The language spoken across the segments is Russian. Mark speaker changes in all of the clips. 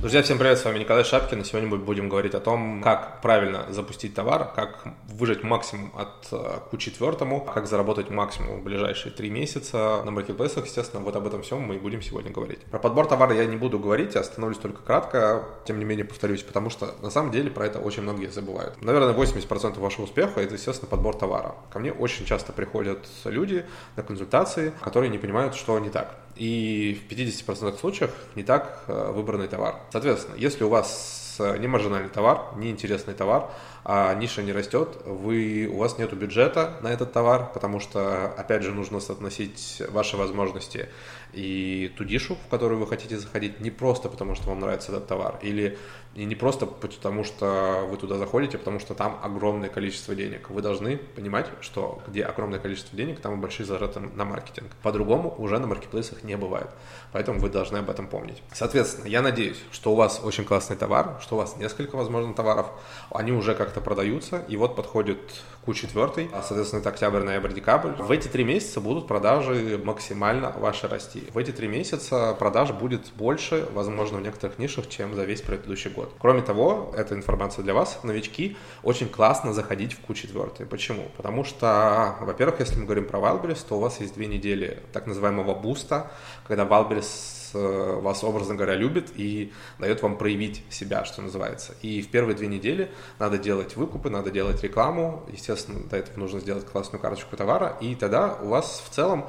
Speaker 1: Друзья, всем привет, с вами Николай Шапкин, сегодня мы будем говорить о том, как правильно запустить товар, как выжать максимум от э, Q4, как заработать максимум в ближайшие три месяца на маркетплейсах, естественно, вот об этом всем мы и будем сегодня говорить. Про подбор товара я не буду говорить, остановлюсь только кратко, тем не менее повторюсь, потому что на самом деле про это очень многие забывают. Наверное, 80% вашего успеха – это, естественно, подбор товара. Ко мне очень часто приходят люди на консультации, которые не понимают, что не так и в 50% случаев не так э, выбранный товар. Соответственно, если у вас не маржинальный товар, не интересный товар, а ниша не растет, вы, у вас нет бюджета на этот товар, потому что, опять же, нужно соотносить ваши возможности и ту нишу, в которую вы хотите заходить, не просто потому, что вам нравится этот товар, или и не просто потому, что вы туда заходите, потому что там огромное количество денег. Вы должны понимать, что где огромное количество денег, там и большие затраты на маркетинг. По-другому уже на маркетплейсах не бывает. Поэтому вы должны об этом помнить. Соответственно, я надеюсь, что у вас очень классный товар, что у вас несколько, возможно, товаров, они уже как-то продаются, и вот подходит Q4, а, соответственно, это октябрь, ноябрь, декабрь. В эти три месяца будут продажи максимально ваши расти. В эти три месяца продаж будет больше, возможно, в некоторых нишах, чем за весь предыдущий год. Кроме того, эта информация для вас, новички, очень классно заходить в Q4. Почему? Потому что, во-первых, если мы говорим про Wildberries, то у вас есть две недели так называемого буста, когда Wildberries вас, образно говоря, любит и дает вам проявить себя, что называется. И в первые две недели надо делать выкупы, надо делать рекламу. Естественно, до этого нужно сделать классную карточку товара, и тогда у вас в целом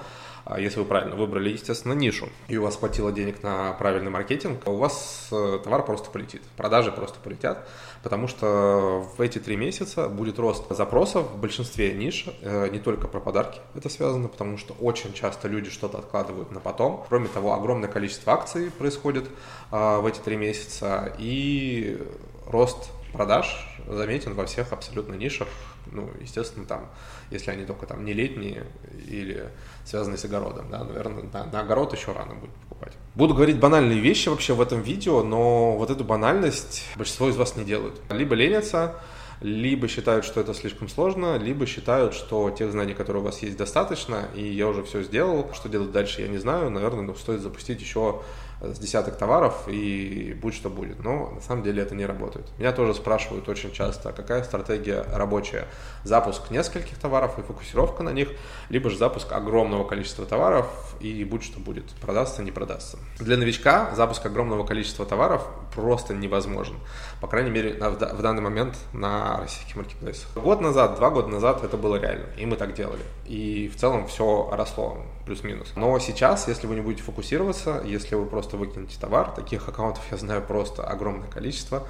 Speaker 1: если вы правильно выбрали, естественно, нишу, и у вас хватило денег на правильный маркетинг, у вас э, товар просто полетит, продажи просто полетят, потому что в эти три месяца будет рост запросов в большинстве ниш, э, не только про подарки это связано, потому что очень часто люди что-то откладывают на потом. Кроме того, огромное количество акций происходит а, в эти три месяца, и рост продаж заметен во всех абсолютно нишах. Ну, естественно, там, если они только там не летние или связанные с огородом, да, наверное, на, на огород еще рано будет покупать. Буду говорить банальные вещи вообще в этом видео, но вот эту банальность большинство из вас не делают. Либо ленятся, либо считают, что это слишком сложно, либо считают, что тех знаний, которые у вас есть, достаточно, и я уже все сделал. Что делать дальше, я не знаю. Наверное, ну, стоит запустить еще с десяток товаров и будь что будет. Но на самом деле это не работает. Меня тоже спрашивают очень часто, какая стратегия рабочая. Запуск нескольких товаров и фокусировка на них, либо же запуск огромного количества товаров и будь что будет. Продастся, не продастся. Для новичка запуск огромного количества товаров просто невозможен. По крайней мере, в данный момент на российских маркетплейсах. Год назад, два года назад это было реально. И мы так делали. И в целом все росло плюс-минус. Но сейчас, если вы не будете фокусироваться, если вы просто выкинете товар, таких аккаунтов я знаю просто огромное количество,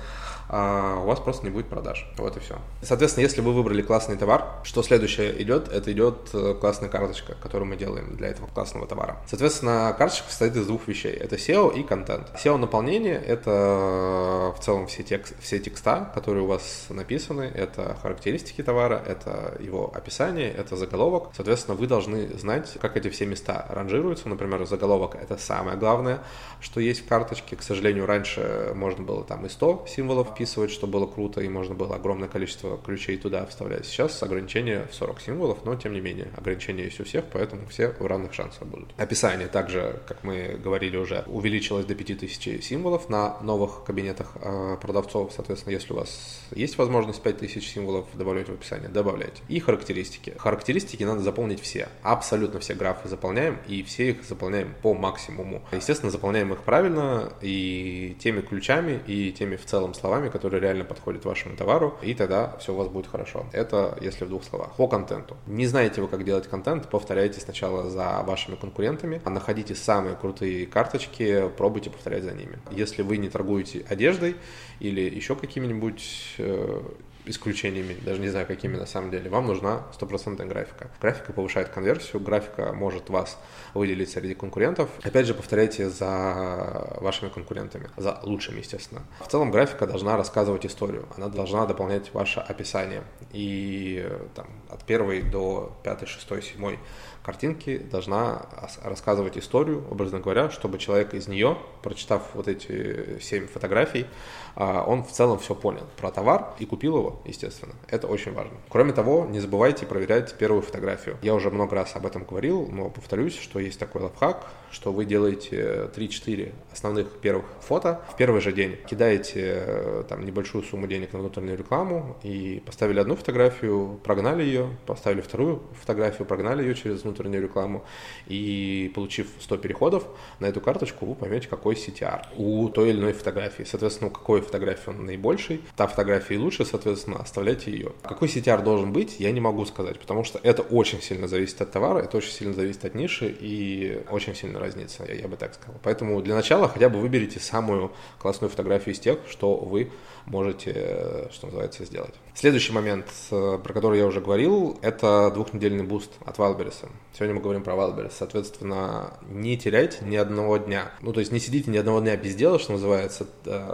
Speaker 1: а у вас просто не будет продаж. Вот и все. Соответственно, если вы выбрали классный товар, что следующее идет? Это идет э, классная карточка, которую мы делаем для этого классного товара. Соответственно, карточка состоит из двух вещей. Это SEO и контент. SEO наполнение — это э, в целом все, текст, все текста, которые у вас написаны, это характеристики товара, это его описание, это заголовок. Соответственно, вы должны знать, как эти все места ранжируются. Например, заголовок — это самое главное, что есть в карточке. К сожалению, раньше можно было там и 100 символов вписывать, что было круто, и можно было огромное количество ключей туда вставлять. Сейчас ограничение в 40 символов, но тем не менее, ограничение есть у всех, поэтому все в равных шансах будут. Описание также, как мы говорили уже, увеличилось до 5000 символов на новых кабинетах э, продавцов. Соответственно, если у вас есть возможность 5000 символов добавлять в описание, добавляйте. И характеристики. Характеристики надо заполнить все. Абсолютно все графы заполняем, и все их заполняем по максимуму. Естественно, заполняем их правильно и теми ключами, и теми в целом словами, которые реально подходят вашему товару, и тогда все у вас будет хорошо. Это если в двух словах. По контенту. Не знаете вы, как делать контент, повторяйте сначала за вашими конкурентами, а находите самые крутые карточки, пробуйте повторять за ними. Если вы не торгуете одеждой или еще какими-нибудь э, исключениями, даже не знаю какими на самом деле, вам нужна стопроцентная графика. Графика повышает конверсию, графика может вас выделить среди конкурентов. Опять же, повторяйте за вашими конкурентами, за лучшими, естественно. В целом графика должна рассказывать историю, она должна дополнять ваше описание. И там, от первой до пятой, шестой, седьмой картинки должна рассказывать историю, образно говоря, чтобы человек из нее, прочитав вот эти семь фотографий, а, он в целом все понял про товар и купил его, естественно. Это очень важно. Кроме того, не забывайте проверять первую фотографию. Я уже много раз об этом говорил, но повторюсь, что есть такой лайфхак, что вы делаете 3-4 основных первых фото в первый же день, кидаете э, там небольшую сумму денег на внутреннюю рекламу и поставили одну фотографию, прогнали ее, поставили вторую фотографию, прогнали ее через внутреннюю рекламу и получив 100 переходов на эту карточку, вы поймете, какой CTR у той или иной фотографии. Соответственно, у какой фотографии он наибольший, та фотография лучше, соответственно, оставляйте ее. Какой CTR должен быть, я не могу сказать, потому что это очень сильно зависит от товара, это очень сильно зависит от ниши и очень сильно разнится, я, я бы так сказал. Поэтому для начала хотя бы выберите самую классную фотографию из тех, что вы можете, э, что называется, сделать. Следующий момент, э, про который я уже говорил, это двухнедельный буст от Wildberries. Сегодня мы говорим про Wildberries. Соответственно, не теряйте ни одного дня. Ну, то есть не сидите ни одного дня без дела, что называется.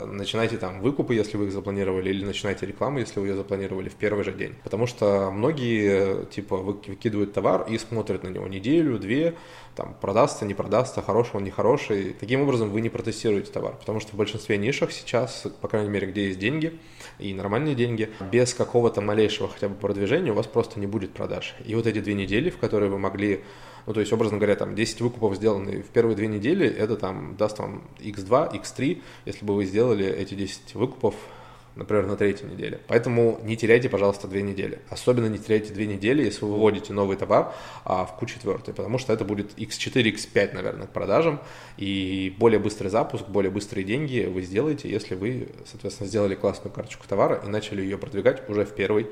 Speaker 1: Начинайте там выкупы, если вы их запланировали, или начинайте рекламу, если вы ее запланировали в первый же день. Потому что многие, типа, выкидывают товар и смотрят на него неделю, две, там, продастся, не продастся, хороший он, нехороший. Таким образом, вы не протестируете товар, потому что в большинстве нишах сейчас, по крайней мере, где есть деньги и нормальные деньги, без какого-то малейшего хотя бы продвижения у вас просто не будет продаж. И вот эти две недели, в которые вы могли ну, то есть, образно говоря, там 10 выкупов сделаны в первые две недели, это там даст вам x2, x3, если бы вы сделали эти 10 выкупов например, на третьей неделе. Поэтому не теряйте, пожалуйста, две недели. Особенно не теряйте две недели, если вы выводите новый товар а, в Q4, потому что это будет X4, X5, наверное, к продажам, и более быстрый запуск, более быстрые деньги вы сделаете, если вы, соответственно, сделали классную карточку товара и начали ее продвигать уже в первый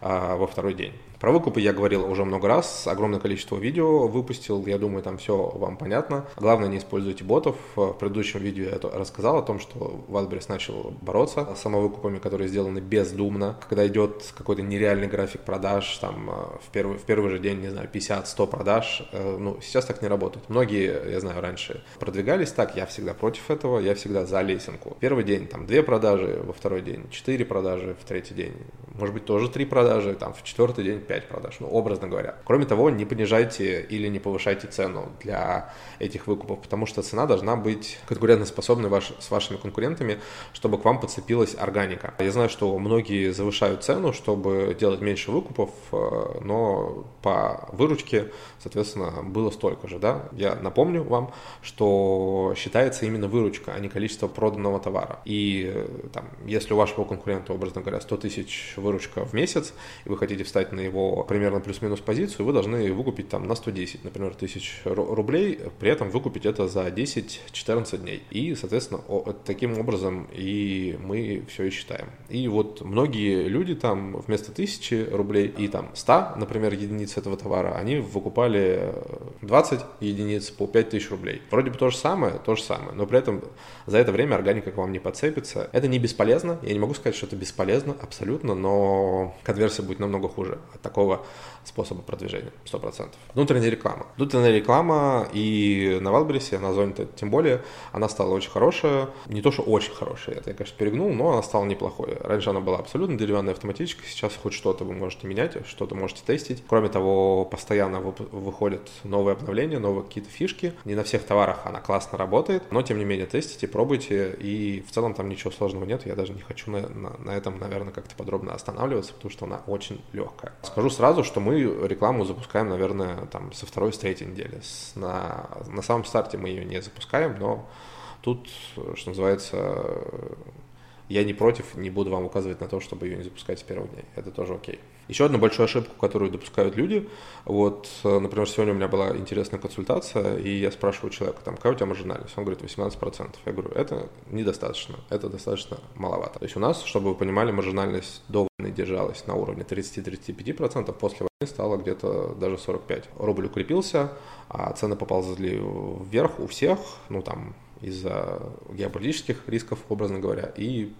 Speaker 1: а, во второй день. Про выкупы я говорил уже много раз, огромное количество видео выпустил, я думаю, там все вам понятно. Главное, не используйте ботов. В предыдущем видео я рассказал о том, что Wildberries начал бороться с самовыкупами, которые сделаны бездумно. Когда идет какой-то нереальный график продаж, там а, в первый, в первый же день, не знаю, 50-100 продаж, э, ну, сейчас так не работает. Многие, я знаю, раньше продвигались так, я всегда против этого, я всегда за лесенку. Первый день там две продажи, во второй день четыре продажи, в третий день, может быть, тоже три продажи там в четвертый день 5 продаж, ну, образно говоря. Кроме того, не понижайте или не повышайте цену для этих выкупов, потому что цена должна быть конкурентоспособной ваш, с вашими конкурентами, чтобы к вам подцепилась органика. Я знаю, что многие завышают цену, чтобы делать меньше выкупов, э, но по выручке, соответственно, было столько же, да. Я напомню вам, что считается именно выручка, а не количество проданного товара. И э, там, если у вашего конкурента, образно говоря, 100 тысяч выручка в месяц, и вы хотите встать на его примерно плюс-минус позицию, вы должны выкупить там на 110, например, тысяч рублей, при этом выкупить это за 10-14 дней. И, соответственно, таким образом и мы все и. И вот многие люди там вместо тысячи рублей и там 100, например, единиц этого товара, они выкупали 20 единиц по 5000 рублей. Вроде бы то же самое, то же самое, но при этом за это время органика к вам не подцепится. Это не бесполезно, я не могу сказать, что это бесполезно абсолютно, но конверсия будет намного хуже от такого способа продвижения, 100%. Внутренняя реклама. Внутренняя реклама и на Валбересе, на зоне тем более, она стала очень хорошая. Не то, что очень хорошая, это я, конечно, перегнул, но она стала неплохой. Раньше она была абсолютно деревянная автоматическая, сейчас хоть что-то вы можете менять, что-то можете тестить. Кроме того, постоянно выходят новые обновления, новые какие-то фишки. Не на всех товарах она классно работает, но тем не менее тестите, пробуйте, и в целом там ничего сложного нет. Я даже не хочу на, на, на этом, наверное, как-то подробно останавливаться, потому что она очень легкая. Скажу сразу, что мы рекламу запускаем, наверное, там со второй, с третьей недели. С, на, на самом старте мы ее не запускаем, но тут, что называется, я не против, не буду вам указывать на то, чтобы ее не запускать с первого дня. Это тоже окей. Еще одну большую ошибку, которую допускают люди. Вот, например, сегодня у меня была интересная консультация, и я спрашиваю человека, там, какая у тебя маржинальность? Он говорит, 18%. Я говорю, это недостаточно, это достаточно маловато. То есть у нас, чтобы вы понимали, маржинальность до войны держалась на уровне 30-35%, после войны стало где-то даже 45%. Рубль укрепился, а цены поползли вверх у всех, ну там из-за геополитических рисков, образно говоря, и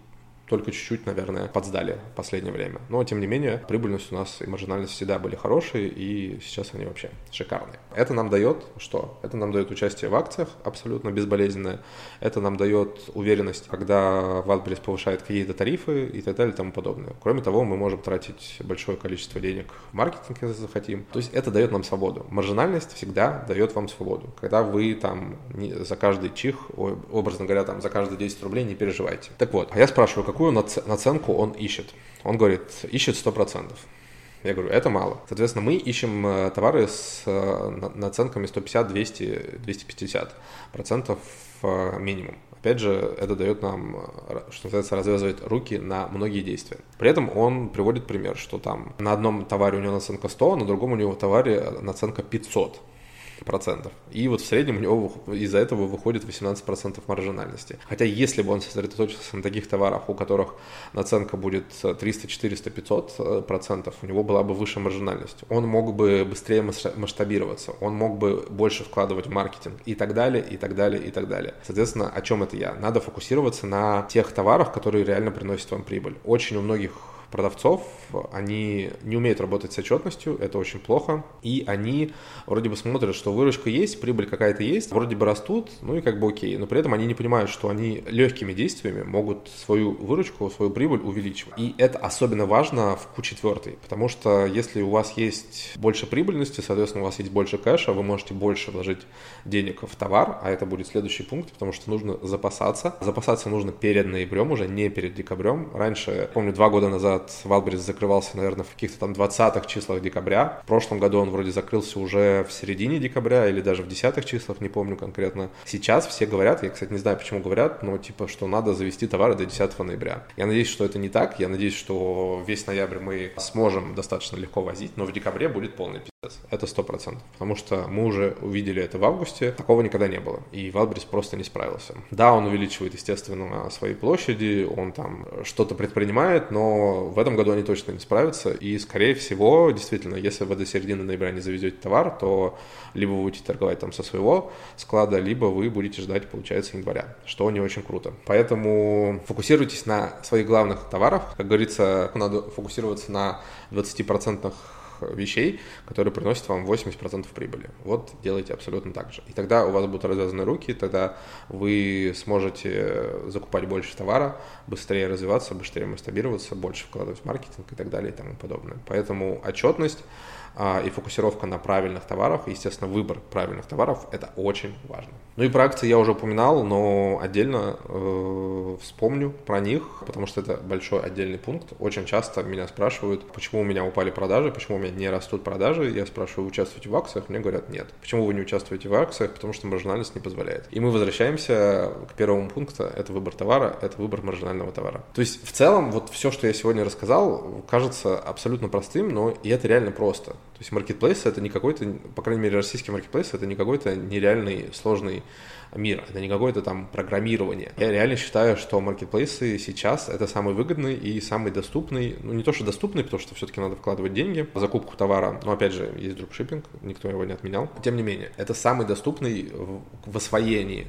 Speaker 1: только чуть-чуть, наверное, подсдали в последнее время. Но, тем не менее, прибыльность у нас и маржинальность всегда были хорошие, и сейчас они вообще шикарные. Это нам дает что? Это нам дает участие в акциях абсолютно безболезненное. Это нам дает уверенность, когда Wildberries повышает какие-то тарифы и так далее и тому подобное. Кроме того, мы можем тратить большое количество денег в маркетинг, если захотим. То есть это дает нам свободу. Маржинальность всегда дает вам свободу. Когда вы там за каждый чих, образно говоря, там за каждые 10 рублей не переживайте. Так вот, а я спрашиваю, какую наценку он ищет? Он говорит, ищет 100%. Я говорю, это мало. Соответственно, мы ищем э, товары с э, наценками 150, 200, 250 процентов э, минимум. Опять же, это дает нам, что называется, развязывать руки на многие действия. При этом он приводит пример, что там на одном товаре у него наценка 100, на другом у него товаре наценка 500 процентов. И вот в среднем у него из-за этого выходит 18% процентов маржинальности. Хотя если бы он сосредоточился на таких товарах, у которых наценка будет 300, 400, 500 процентов, у него была бы выше маржинальность. Он мог бы быстрее масштабироваться, он мог бы больше вкладывать в маркетинг и так далее, и так далее, и так далее. Соответственно, о чем это я? Надо фокусироваться на тех товарах, которые реально приносят вам прибыль. Очень у многих продавцов, они не умеют работать с отчетностью, это очень плохо, и они вроде бы смотрят, что выручка есть, прибыль какая-то есть, вроде бы растут, ну и как бы окей, но при этом они не понимают, что они легкими действиями могут свою выручку, свою прибыль увеличивать. И это особенно важно в Q4, потому что если у вас есть больше прибыльности, соответственно, у вас есть больше кэша, вы можете больше вложить денег в товар, а это будет следующий пункт, потому что нужно запасаться. Запасаться нужно перед ноябрем уже, не перед декабрем. Раньше, помню, два года назад назад Wildberries закрывался, наверное, в каких-то там 20-х числах декабря. В прошлом году он вроде закрылся уже в середине декабря или даже в десятых числах, не помню конкретно. Сейчас все говорят, я, кстати, не знаю, почему говорят, но типа, что надо завести товары до 10 ноября. Я надеюсь, что это не так. Я надеюсь, что весь ноябрь мы сможем достаточно легко возить, но в декабре будет полный пиздец. Это сто процентов. Потому что мы уже увидели это в августе, такого никогда не было. И Wildberries просто не справился. Да, он увеличивает, естественно, свои площади, он там что-то предпринимает, но в этом году они точно не справятся. И, скорее всего, действительно, если вы до середины ноября не завезете товар, то либо вы будете торговать там со своего склада, либо вы будете ждать, получается, января, что не очень круто. Поэтому фокусируйтесь на своих главных товарах. Как говорится, надо фокусироваться на 20% вещей, которые приносят вам 80% прибыли. Вот делайте абсолютно так же. И тогда у вас будут развязаны руки, тогда вы сможете закупать больше товара, быстрее развиваться, быстрее масштабироваться, больше вкладывать в маркетинг и так далее и тому подобное. Поэтому отчетность и фокусировка на правильных товарах, естественно, выбор правильных товаров, это очень важно. Ну и про акции я уже упоминал, но отдельно э, вспомню про них, потому что это большой отдельный пункт. Очень часто меня спрашивают, почему у меня упали продажи, почему у меня не растут продажи. Я спрашиваю, участвуете в акциях? Мне говорят, нет. Почему вы не участвуете в акциях? Потому что маржинальность не позволяет. И мы возвращаемся к первому пункту. Это выбор товара, это выбор маржинального товара. То есть в целом вот все, что я сегодня рассказал, кажется абсолютно простым, но и это реально просто. То есть маркетплейс это не какой-то, по крайней мере, российский маркетплейс это не какой-то нереальный сложный мир, это не какое-то там программирование. Я реально считаю, что маркетплейсы сейчас это самый выгодный и самый доступный, ну не то, что доступный, потому что все-таки надо вкладывать деньги в закупку товара, но опять же есть дропшиппинг, никто его не отменял. Тем не менее, это самый доступный в освоении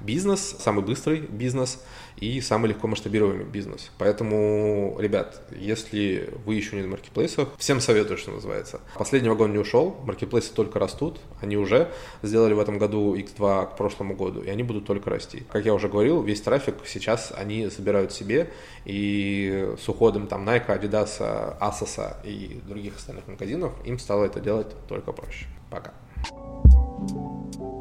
Speaker 1: бизнес, самый быстрый бизнес и самый легко масштабируемый бизнес. Поэтому, ребят, если вы еще не на маркетплейсах, всем советую, что называется. Последний вагон не ушел, маркетплейсы только растут, они уже сделали в этом году X2 к прошлому году, и они будут только расти. Как я уже говорил, весь трафик сейчас они собирают себе, и с уходом там Nike, Adidas, Asos и других остальных магазинов им стало это делать только проще. Пока. thank you